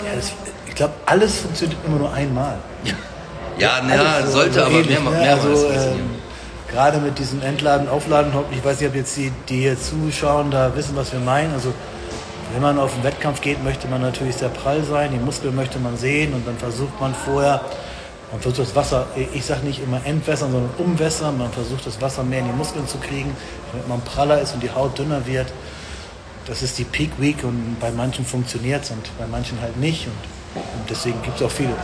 Ja, das, ich glaube, alles funktioniert immer nur einmal. Ja, ja, na, so- sollte so aber mehr, ne? mehrmals also, funktionieren. ähm, Gerade mit diesem Entladen, Aufladen, ich weiß nicht, ob jetzt die, die hier zuschauen, da wissen, was wir meinen. Also wenn man auf den Wettkampf geht, möchte man natürlich sehr prall sein, die Muskeln möchte man sehen und dann versucht man vorher, man versucht das Wasser, ich sage nicht immer entwässern, sondern umwässern, man versucht das Wasser mehr in die Muskeln zu kriegen, damit man praller ist und die Haut dünner wird. das ist die Peak Week und bei manchen funktioniert es und bei manchen halt nicht. Und, und deswegen gibt es auch viele,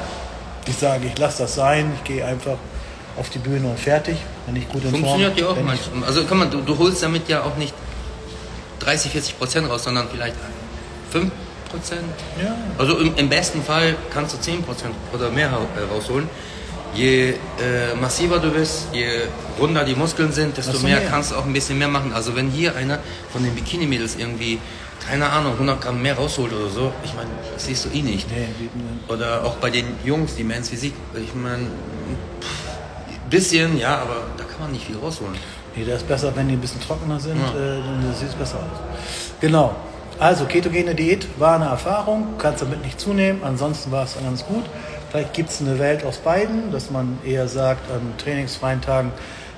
die sagen, ich lasse das sein, ich gehe einfach auf die Bühne und fertig, wenn ich gut in Funktioniert ja auch manchmal. Also kann man, du, du holst damit ja auch nicht 30, 40 Prozent raus, sondern vielleicht 5 Prozent. Ja, Also im, im besten Fall kannst du 10 Prozent oder mehr äh, rausholen. Je äh, massiver du bist, je runder die Muskeln sind, desto mehr mehr. kannst du auch ein bisschen mehr machen. Also wenn hier einer von den Bikini-Mädels irgendwie, keine Ahnung, 100 Gramm mehr rausholt oder so, ich meine, das siehst du eh nicht. nee, Oder auch bei den Jungs, die Men's Physik, ich meine, ein bisschen, ja, aber da kann man nicht viel rausholen. Nee, das ist besser, wenn die ein bisschen trockener sind, Ja. äh, dann sieht es besser aus. Genau. Also, ketogene Diät war eine Erfahrung, kannst damit nicht zunehmen, ansonsten war es ganz gut. Vielleicht gibt es eine Welt aus beiden, dass man eher sagt, an trainingsfreien Tagen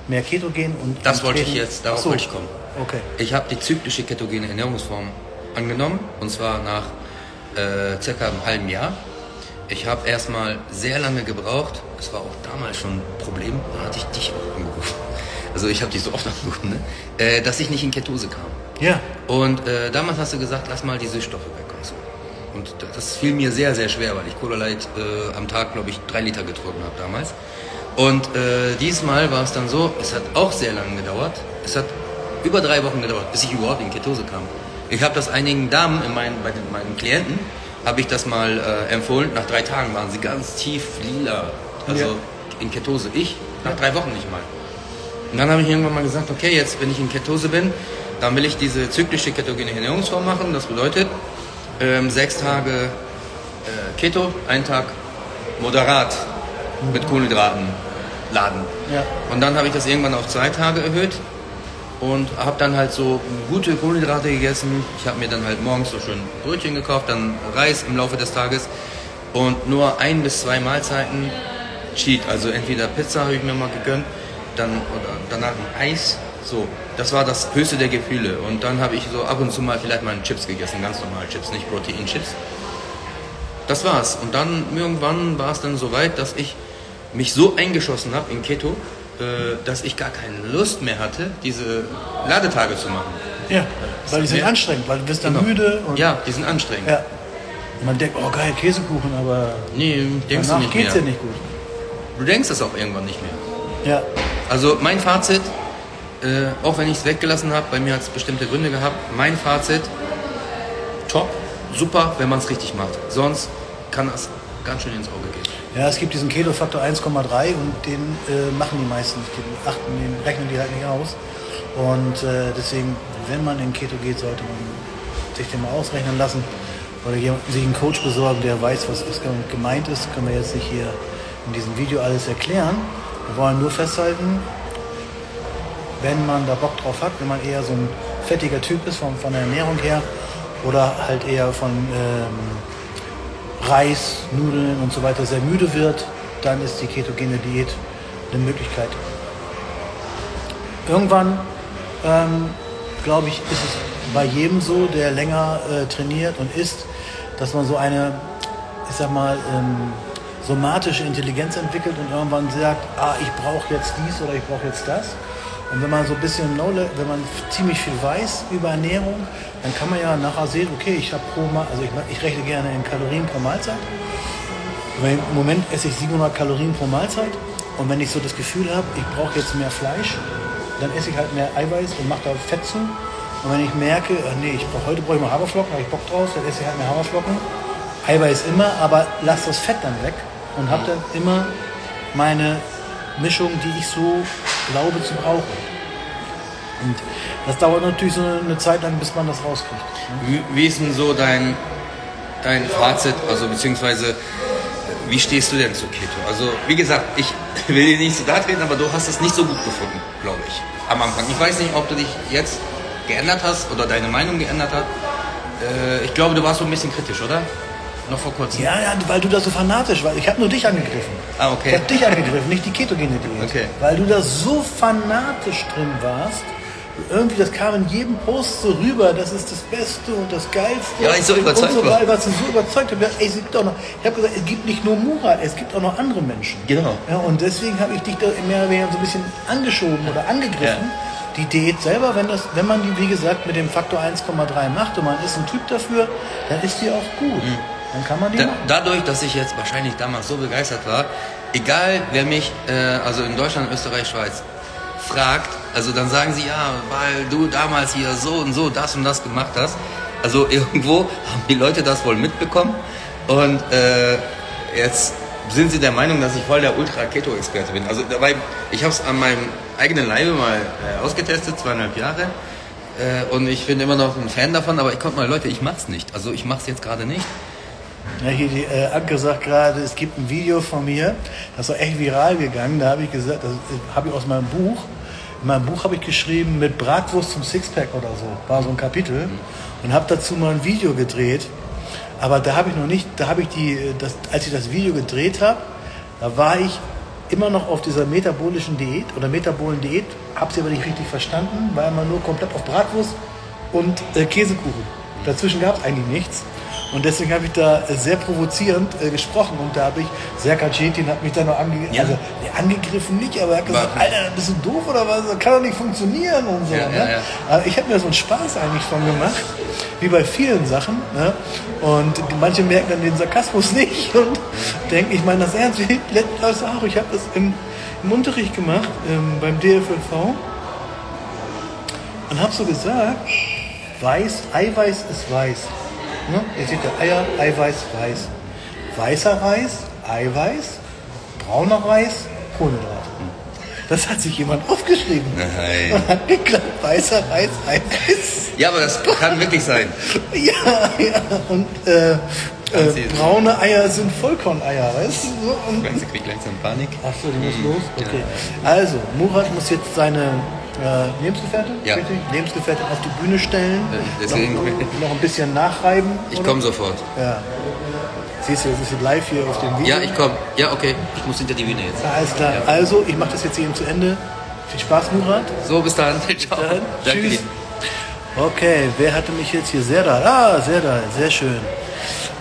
mehr Ketogen und. Das wollte ich Training- jetzt, darauf so. wollte ich kommen. Okay. Ich habe die zyklische ketogene Ernährungsform angenommen und zwar nach äh, circa einem halben Jahr. Ich habe erstmal sehr lange gebraucht. Es war auch damals schon ein Problem. Da hatte ich dich auch angerufen. Also ich habe dich so oft angerufen, ne? äh, dass ich nicht in Ketose kam. Ja, Und äh, damals hast du gesagt, lass mal die Süßstoffe weg und so. Und das fiel mir sehr, sehr schwer, weil ich Cola Light äh, am Tag, glaube ich, drei Liter getrunken habe damals. Und äh, diesmal war es dann so, es hat auch sehr lange gedauert. Es hat über drei Wochen gedauert, bis ich überhaupt in Ketose kam. Ich habe das einigen Damen, in meinen, bei den, meinen Klienten, habe ich das mal äh, empfohlen. Nach drei Tagen waren sie ganz tief lila, also Ja. in Ketose. Ich nach drei Wochen nicht mal. Und dann habe ich irgendwann mal gesagt, okay, jetzt wenn ich in Ketose bin, dann will ich diese zyklische ketogene Ernährungsform machen. Das bedeutet ähm, sechs Tage äh, Keto, ein Tag moderat mit Kohlenhydraten laden. Ja. Und dann habe ich das irgendwann auf zwei Tage erhöht und habe dann halt so gute Kohlenhydrate gegessen. Ich habe mir dann halt morgens so schön Brötchen gekauft, dann Reis im Laufe des Tages und nur ein bis zwei Mahlzeiten Cheat. Also entweder Pizza habe ich mir mal gegönnt, dann oder danach ein Eis. So, das war das höchste der Gefühle. Und dann habe ich so ab und zu mal vielleicht mal Chips gegessen, ganz normal Chips, nicht Proteinchips. Das war's. Und dann irgendwann war es dann so weit, dass ich mich so eingeschossen habe in Keto, äh, dass ich gar keine Lust mehr hatte, diese Ladetage zu machen. ja. Weil die sind Ja. anstrengend, weil du bist dann Genau. müde und. Ja, die sind anstrengend. ja. Und man denkt, oh geil, Käsekuchen, aber Nee, denkst du danach nicht geht's dir nicht gut. Du denkst es auch irgendwann nicht mehr. Ja. Also mein Fazit, äh, auch wenn ich es weggelassen habe, bei mir hat es bestimmte Gründe gehabt, mein Fazit, top, super, wenn man es richtig macht. Sonst kann das ganz schön ins Auge gehen. Ja, es gibt diesen Keto-Faktor 1,3 und den äh, machen die meisten nicht. Den achten, den rechnen die halt nicht aus. Und äh, deswegen, wenn man in Keto geht, sollte man sich den mal ausrechnen lassen. Oder sich einen Coach besorgen, der weiß, was, was gemeint ist. Können wir jetzt nicht hier in diesem Video alles erklären. Wir wollen nur festhalten, wenn man da Bock drauf hat, wenn man eher so ein fettiger Typ ist von, von der Ernährung her oder halt eher von ähm, Reis, Nudeln und so weiter sehr müde wird, dann ist die ketogene Diät eine Möglichkeit. Irgendwann, ähm, glaube ich, ist es bei jedem so, der länger äh, trainiert und isst, dass man so eine, ich sag mal, ähm, somatische Intelligenz entwickelt und irgendwann sagt, ah, ich brauche jetzt dies oder ich brauche jetzt das. Und wenn man so ein bisschen, wenn man ziemlich viel weiß über Ernährung, dann kann man ja nachher sehen, okay, ich habe pro Mal, also ich, ich rechne gerne in Kalorien pro Mahlzeit. Im Moment esse ich 700 Kalorien pro Mahlzeit und wenn ich so das Gefühl habe, ich brauche jetzt mehr Fleisch, dann esse ich halt mehr Eiweiß und mache da Fett zu. Und wenn ich merke, ach nee, ich brauch, heute brauche ich mal Haferflocken, habe ich Bock drauf, dann esse ich halt mehr Haferflocken. Eiweiß immer, aber lass das Fett dann weg und habe dann immer meine Mischung, die ich so glaube zu brauchen. Und das dauert natürlich so eine Zeit lang, bis man das rauskriegt. Wie, wie ist denn so dein, dein Fazit, also beziehungsweise wie stehst du denn zu Keto? Also wie gesagt, ich will dir nicht so da treten, aber du hast es nicht so gut gefunden, glaube ich, am Anfang. Ich weiß nicht, ob du dich jetzt geändert hast oder deine Meinung geändert hat. Äh, ich glaube, du warst so ein bisschen kritisch, oder? Noch vor kurzem. Ja, ja, weil du da so fanatisch warst. Ich habe nur dich angegriffen. Ah, okay. Ich habe dich angegriffen, nicht die ketogene Diät. Okay. Weil du da so fanatisch drin warst. Irgendwie, das kam in jedem Post so rüber, das ist das Beste und das Geilste. Ja, ich so überzeugt und so war. warst du so überzeugt. Ich hab gesagt, ey, es gibt auch noch, ich habe gesagt, es gibt nicht nur Murat, es gibt auch noch andere Menschen. Genau. Ja, und deswegen habe ich dich da mehr oder weniger so ein bisschen angeschoben oder angegriffen. die Diät selber, wenn, das, wenn man die, wie gesagt, mit dem Faktor 1,3 macht und man ist ein Typ dafür, dann ist die auch gut. Mhm. Dann kann man die da. Dadurch, dass ich jetzt wahrscheinlich damals so begeistert war, egal wer mich, äh, also in Deutschland, Österreich, Schweiz, fragt, also dann sagen sie, ja, weil du damals hier so und so das und das gemacht hast. Also irgendwo haben die Leute das wohl mitbekommen und äh, jetzt sind sie der Meinung, dass ich voll der Ultra-Keto-Experte bin. Also dabei, ich habe es an meinem eigenen Leibe mal äh, ausgetestet, zweieinhalb Jahre. Äh, und ich bin immer noch ein Fan davon, aber ich konnte mal, Leute, ich mach's nicht. Also ich mach's jetzt gerade nicht. Ja, hier die äh, Anke sagt gerade, es gibt ein Video von mir, das ist echt viral gegangen. Da habe ich gesagt, das habe ich aus meinem Buch. In meinem Buch habe ich geschrieben mit Bratwurst zum Sixpack oder so. War so ein Kapitel. Und habe dazu mal ein Video gedreht. Aber da habe ich noch nicht, da habe ich die, das, als ich das Video gedreht habe, da war ich immer noch auf dieser metabolischen Diät oder metabolen Diät, habe sie aber nicht richtig verstanden, war immer nur komplett auf Bratwurst und äh, Käsekuchen. Dazwischen gab es eigentlich nichts. Und deswegen habe ich da sehr provozierend äh, gesprochen und da habe ich, Serkan Cetin hat mich da noch ange ja. also, nee, angegriffen, nicht, aber er hat gesagt, Alter, bist du doof oder was? Das kann doch nicht funktionieren und so. Ja, ne? aber ich habe mir so einen Spaß eigentlich von gemacht, wie bei vielen Sachen. Ne? Und manche merken dann den Sarkasmus nicht und denken, ich meine das ernst. Das auch, ich habe das im, im, Unterricht gemacht, ähm, beim DFLV und habe so gesagt, weiß, Eiweiß ist weiß. Ne? Ihr seht ja Eier, Eiweiß, Reis. Weißer Reis, Eiweiß, brauner Reis, Kohlenhydrate. Das hat sich jemand aufgeschrieben. Nein. Und hat geklappt, weißer Reis, Eiweiß. Ja, aber das kann wirklich sein. ja, ja. Und äh, äh, braune Eier sind Vollkorneier, weißt du? So, und, ich krieg langsam Panik. Ach so, die muss mhm. los? Okay. Ja. Also, Murat muss jetzt seine äh, Lebensgefährtin, ja. richtig? Lebensgefährtin auf die Bühne stellen, Deswegen, noch, noch ein bisschen nachreiben. Ich komme sofort. Ja. Siehst du, das ist live hier auf dem Video. Ja, ich komme. Ja, okay. Ich muss hinter die Bühne jetzt. Alles klar. Ja. Also, ich mache das jetzt eben zu Ende. Viel Spaß, Murat. So, bis dann. Ciao. Dann. Danke Tschüss. Dir. Okay, wer hatte mich jetzt hier? Sehr da. Ah, sehr da. Sehr schön.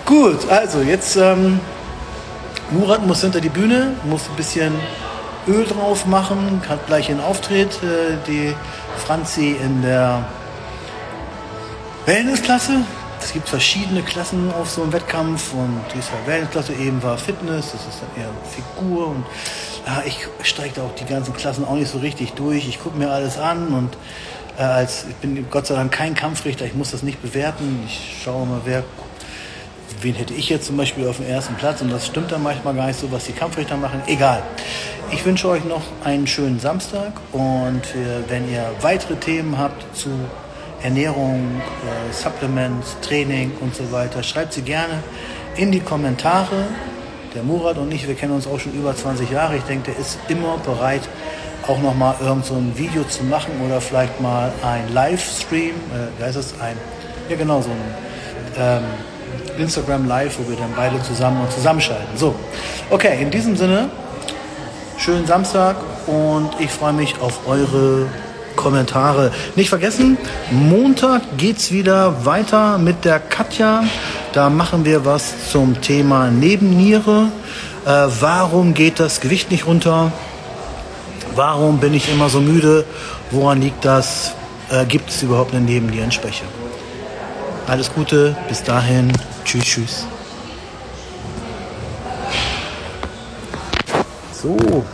Gut, also jetzt ähm, Murat muss hinter die Bühne, muss ein bisschen Öl drauf machen, hat gleich einen Auftritt, äh, die Franzi in der Wellnessklasse. Es gibt verschiedene Klassen auf so einem Wettkampf und diese Wellnessklasse eben war Fitness, das ist dann eher Figur und ja, ich steige da auch die ganzen Klassen auch nicht so richtig durch. Ich gucke mir alles an und äh, als ich bin Gott sei Dank kein Kampfrichter, ich muss das nicht bewerten. Ich schaue mal, wer wen hätte ich jetzt zum Beispiel auf dem ersten Platz und das stimmt dann manchmal gar nicht so, was die Kampfrichter machen. Egal. Ich wünsche euch noch einen schönen Samstag und wenn ihr weitere Themen habt zu Ernährung, äh, Supplements, Training und so weiter, schreibt sie gerne in die Kommentare. Der Murat und ich, wir kennen uns auch schon über 20 Jahre. Ich denke, der ist immer bereit, auch nochmal irgend so ein Video zu machen oder vielleicht mal ein Livestream, äh, wie heißt das, ein, ja genau, so ein ähm, Instagram Live, wo wir dann beide zusammen und zusammenschalten. So, okay, in diesem Sinne, schönen Samstag und ich freue mich auf eure Kommentare. Nicht vergessen, Montag geht es wieder weiter mit der Katja. Da machen wir was zum Thema Nebenniere. Äh, warum geht das Gewicht nicht runter? Warum bin ich immer so müde? Woran liegt das? Äh, Gibt es überhaupt eine Nebennierenschwäche? Alles Gute, bis dahin. Tschüss, tschüss. So,